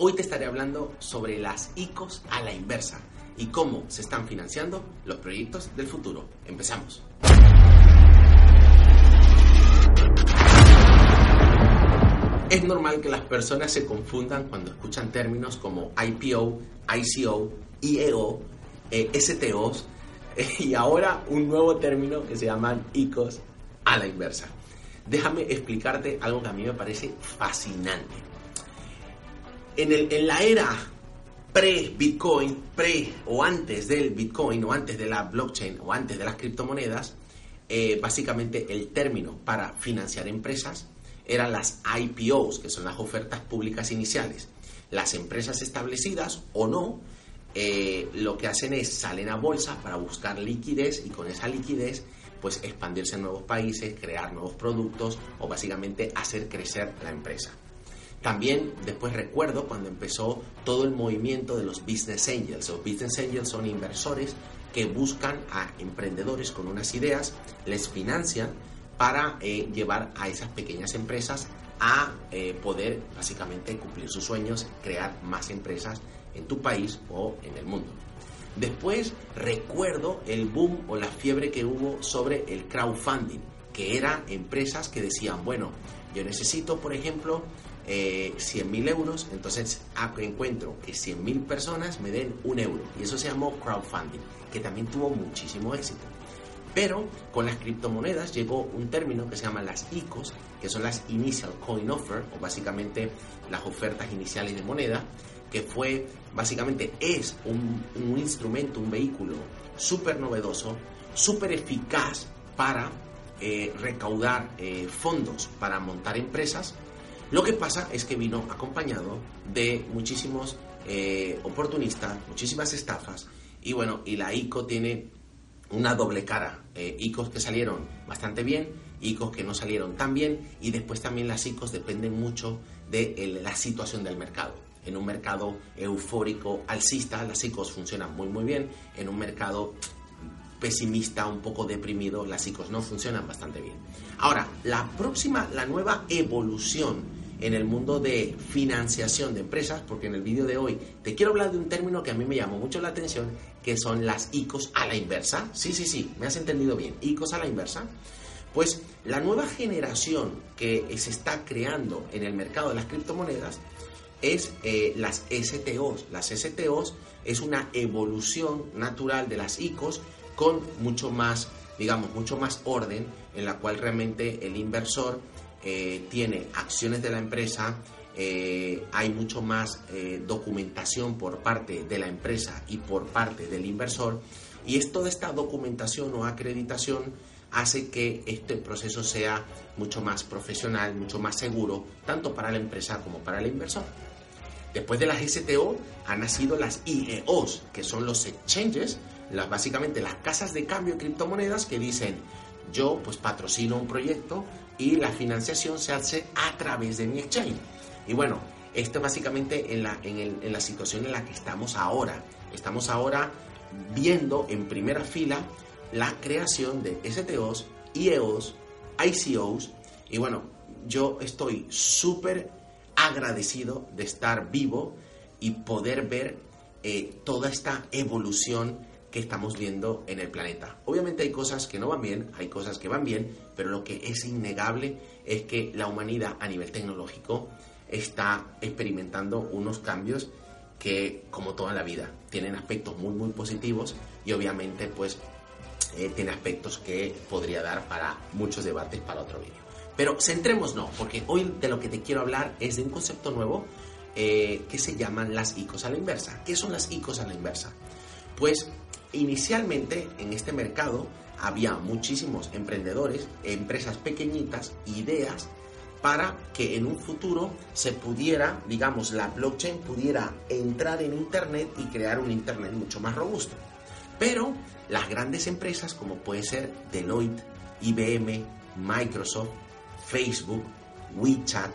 Hoy te estaré hablando sobre las ICOs a la inversa y cómo se están financiando los proyectos del futuro. Empezamos. Es normal que las personas se confundan cuando escuchan términos como IPO, ICO, IEO, eh, STOs eh, y ahora un nuevo término que se llaman ICOs a la inversa. Déjame explicarte algo que a mí me parece fascinante en, la era pre-Bitcoin, pre o antes del Bitcoin o antes de la blockchain o antes de las criptomonedas, eh, básicamente el término para financiar empresas eran las IPOs, que son las ofertas públicas iniciales. Las empresas establecidas o no, eh, lo que hacen es salen a bolsa para buscar liquidez y con esa liquidez pues expandirse en nuevos países, crear nuevos productos o básicamente hacer crecer la empresa. También después recuerdo cuando empezó todo el movimiento de los business angels. Los business angels son inversores que buscan a emprendedores con unas ideas, les financian para eh, llevar a esas pequeñas empresas a eh, poder básicamente cumplir sus sueños, crear más empresas en tu país o en el mundo. Después recuerdo el boom o la fiebre que hubo sobre el crowdfunding, que eran empresas que decían, bueno, yo necesito, por ejemplo, eh, 100.000 euros, entonces encuentro que 100.000 personas me den un euro. Y eso se llamó crowdfunding, que también tuvo muchísimo éxito. Pero con las criptomonedas llegó un término que se llama las ICOs, que son las Initial Coin Offer, o básicamente las ofertas iniciales de moneda, que fue, básicamente es un, instrumento, un vehículo súper novedoso, súper eficaz para eh, recaudar eh, fondos para montar empresas lo que pasa es que vino acompañado de muchísimos eh, oportunistas, muchísimas estafas y bueno, y la ICO tiene una doble cara. Eh, ICOs que salieron bastante bien, ICOs que no salieron tan bien y después también las ICOs dependen mucho de la situación del mercado. En un mercado eufórico, alcista, las ICOs funcionan muy muy bien. En un mercado pesimista, un poco deprimido, las ICOs no funcionan bastante bien. Ahora, la próxima, la nueva evolución en el mundo de financiación de empresas, porque en el vídeo de hoy te quiero hablar de un término que a mí me llamó mucho la atención, que son las ICOs a la inversa. Sí, sí, sí, me has entendido bien, ICOs a la inversa. Pues la nueva generación que se está creando en el mercado de las criptomonedas es eh, las STOs. Las STOs es una evolución natural de las ICOs con mucho más, digamos, mucho más orden, en la cual realmente el inversor eh, tiene acciones de la empresa, eh, hay mucho más eh, documentación por parte de la empresa y por parte del inversor y es toda esta documentación o acreditación hace que este proceso sea mucho más profesional, mucho más seguro, tanto para la empresa como para el inversor. Después de las STO han nacido las IEOs, que son los exchanges, las, básicamente las casas de cambio de criptomonedas que dicen, yo pues patrocino un proyecto y la financiación se hace a través de mi exchange. Y bueno, esto básicamente en la, en, la situación en la que estamos ahora. Estamos ahora viendo en primera fila la creación de STOs, IEOs, ICOs. Y bueno, yo estoy súper agradecido de estar vivo y poder ver eh, toda esta evolución que estamos viendo en el planeta. Obviamente hay cosas que no van bien, hay cosas que van bien, pero lo que es innegable es que la humanidad a nivel tecnológico está experimentando unos cambios que, como toda la vida, tienen aspectos muy, muy positivos y obviamente pues eh, tiene aspectos que podría dar para muchos debates para otro vídeo. Pero centrémonos, porque hoy de lo que te quiero hablar es de un concepto nuevo eh, que se llaman las ICOs a la inversa. ¿Qué son las ICOs a la inversa? Pues Inicialmente en este mercado había muchísimos emprendedores, empresas pequeñitas, ideas para que en un futuro se pudiera, digamos, la blockchain pudiera entrar en Internet y crear un Internet mucho más robusto. Pero las grandes empresas como puede ser Deloitte, IBM, Microsoft, Facebook, WeChat,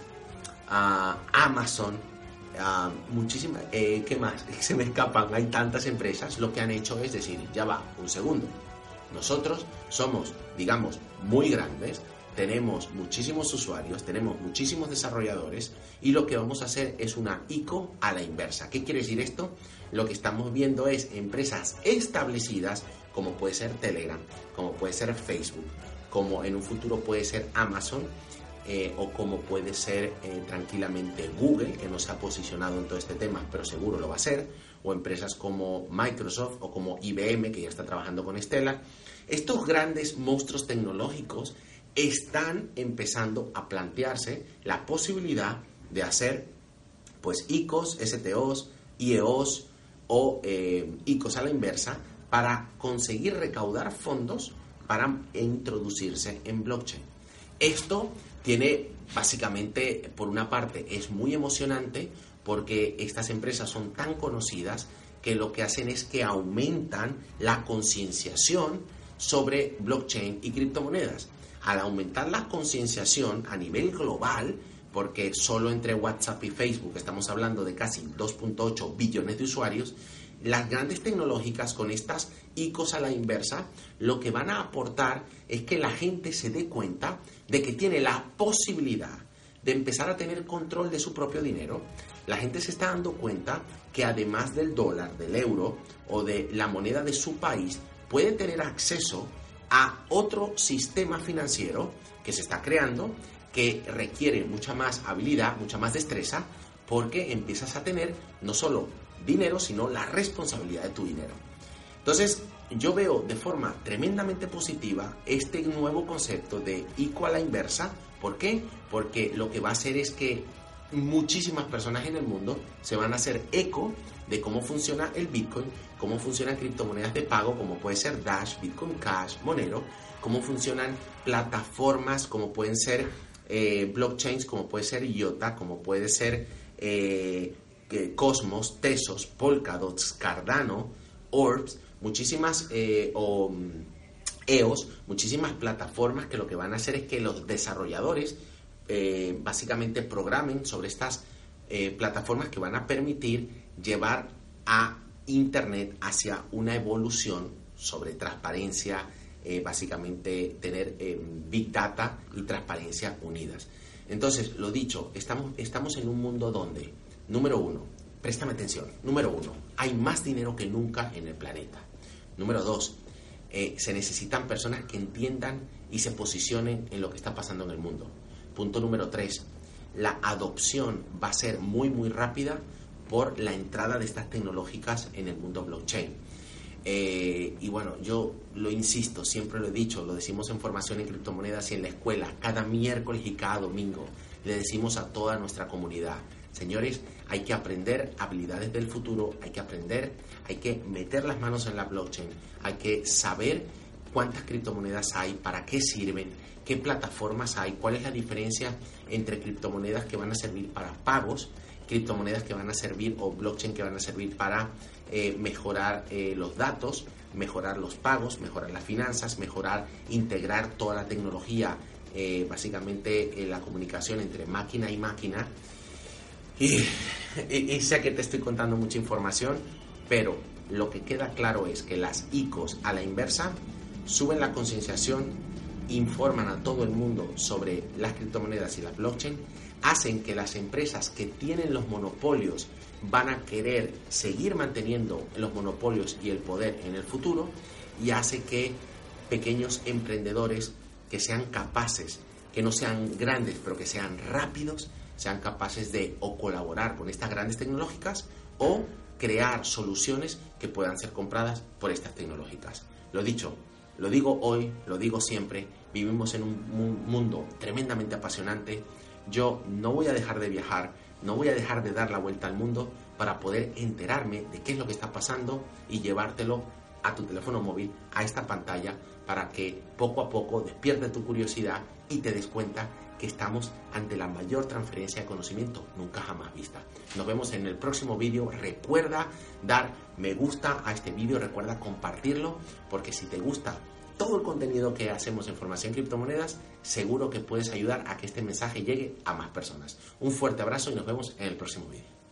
ah, Amazon, muchísimas, eh, ¿qué más? Se me escapan, hay tantas empresas, lo que han hecho es decir, ya va, un segundo, nosotros somos, digamos, muy grandes, tenemos muchísimos usuarios, tenemos muchísimos desarrolladores y lo que vamos a hacer es una ICO a la inversa. ¿Qué quiere decir esto? Lo que estamos viendo es empresas establecidas como puede ser Telegram, como puede ser Facebook, como en un futuro puede ser Amazon eh, o como puede ser eh, tranquilamente Google, que no se ha posicionado en todo este tema, pero seguro lo va a ser, o empresas como Microsoft o como IBM, que ya está trabajando con Stella. Estos grandes monstruos tecnológicos están empezando a plantearse la posibilidad de hacer pues ICOs, STOs, IEOs o eh, ICOs a la inversa para conseguir recaudar fondos para introducirse en blockchain. Esto tiene básicamente, por una parte, es muy emocionante porque estas empresas son tan conocidas que lo que hacen es que aumentan la concienciación sobre blockchain y criptomonedas. Al aumentar la concienciación a nivel global, porque solo entre WhatsApp y Facebook estamos hablando de casi 2.8 billones de usuarios, las grandes tecnológicas con estas ICOs a la inversa, lo que van a aportar es que la gente se dé cuenta de que tiene la posibilidad de empezar a tener control de su propio dinero. La gente se está dando cuenta que además del dólar, del euro o de la moneda de su país, puede tener acceso a otro sistema financiero que se está creando, que requiere mucha más habilidad, mucha más destreza, porque empiezas a tener no solo dinero, sino la responsabilidad de tu dinero. Entonces, yo veo de forma tremendamente positiva este nuevo concepto de ICO a la inversa. ¿Por qué? Porque lo que va a hacer es que muchísimas personas en el mundo se van a hacer eco de cómo funciona el Bitcoin, cómo funcionan criptomonedas de pago, como puede ser Dash, Bitcoin Cash, Monero, cómo funcionan plataformas como pueden ser eh, blockchains, como puede ser IOTA, como puede ser eh, Cosmos, Tesos, Polkadot, Cardano, Orbs, muchísimas eh, o mm, EOS, muchísimas plataformas que lo que van a hacer es que los desarrolladores eh, básicamente programen sobre estas eh, plataformas que van a permitir llevar a Internet hacia una evolución sobre transparencia, básicamente tener Big Data y transparencia unidas. Entonces, lo dicho, estamos, estamos en un mundo donde Número uno, préstame atención. Número uno, hay más dinero que nunca en el planeta. Número dos, eh, se necesitan personas que entiendan y se posicionen en lo que está pasando en el mundo. Punto número tres, la adopción va a ser muy, muy rápida por la entrada de estas tecnológicas en el mundo blockchain. Eh, y bueno, yo lo insisto, siempre lo he dicho, lo decimos en formación en criptomonedas y en la escuela, cada miércoles y cada domingo, le decimos a toda nuestra comunidad, Señores, hay que aprender habilidades del futuro, hay que aprender, hay que meter las manos en la blockchain, hay que saber cuántas criptomonedas hay, para qué sirven, qué plataformas hay, cuál es la diferencia entre criptomonedas que van a servir para pagos, criptomonedas que van a servir o blockchain que van a servir para eh, mejorar eh, los datos, mejorar los pagos, mejorar las finanzas, mejorar, integrar toda la tecnología, eh, básicamente la comunicación entre máquina y máquina y, sé que te estoy contando mucha información, pero lo que queda claro es que las ICOs a la inversa suben la concienciación, informan a todo el mundo sobre las criptomonedas y la blockchain, hacen que las empresas que tienen los monopolios van a querer seguir manteniendo los monopolios y el poder en el futuro y hace que pequeños emprendedores que sean capaces, que no sean grandes, pero que sean rápidos, sean capaces de o colaborar con estas grandes tecnológicas o crear soluciones que puedan ser compradas por estas tecnológicas. Lo dicho, lo digo hoy, lo digo siempre, vivimos en un mundo tremendamente apasionante. Yo no voy a dejar de viajar, no voy a dejar de dar la vuelta al mundo para poder enterarme de qué es lo que está pasando y llevártelo a tu teléfono móvil, a esta pantalla, para que poco a poco despierte tu curiosidad y te des cuenta que estamos ante la mayor transferencia de conocimiento nunca jamás vista. Nos vemos en el próximo vídeo. Recuerda dar me gusta a este vídeo, recuerda compartirlo, porque si te gusta todo el contenido que hacemos en formación criptomonedas, seguro que puedes ayudar a que este mensaje llegue a más personas. Un fuerte abrazo y nos vemos en el próximo vídeo.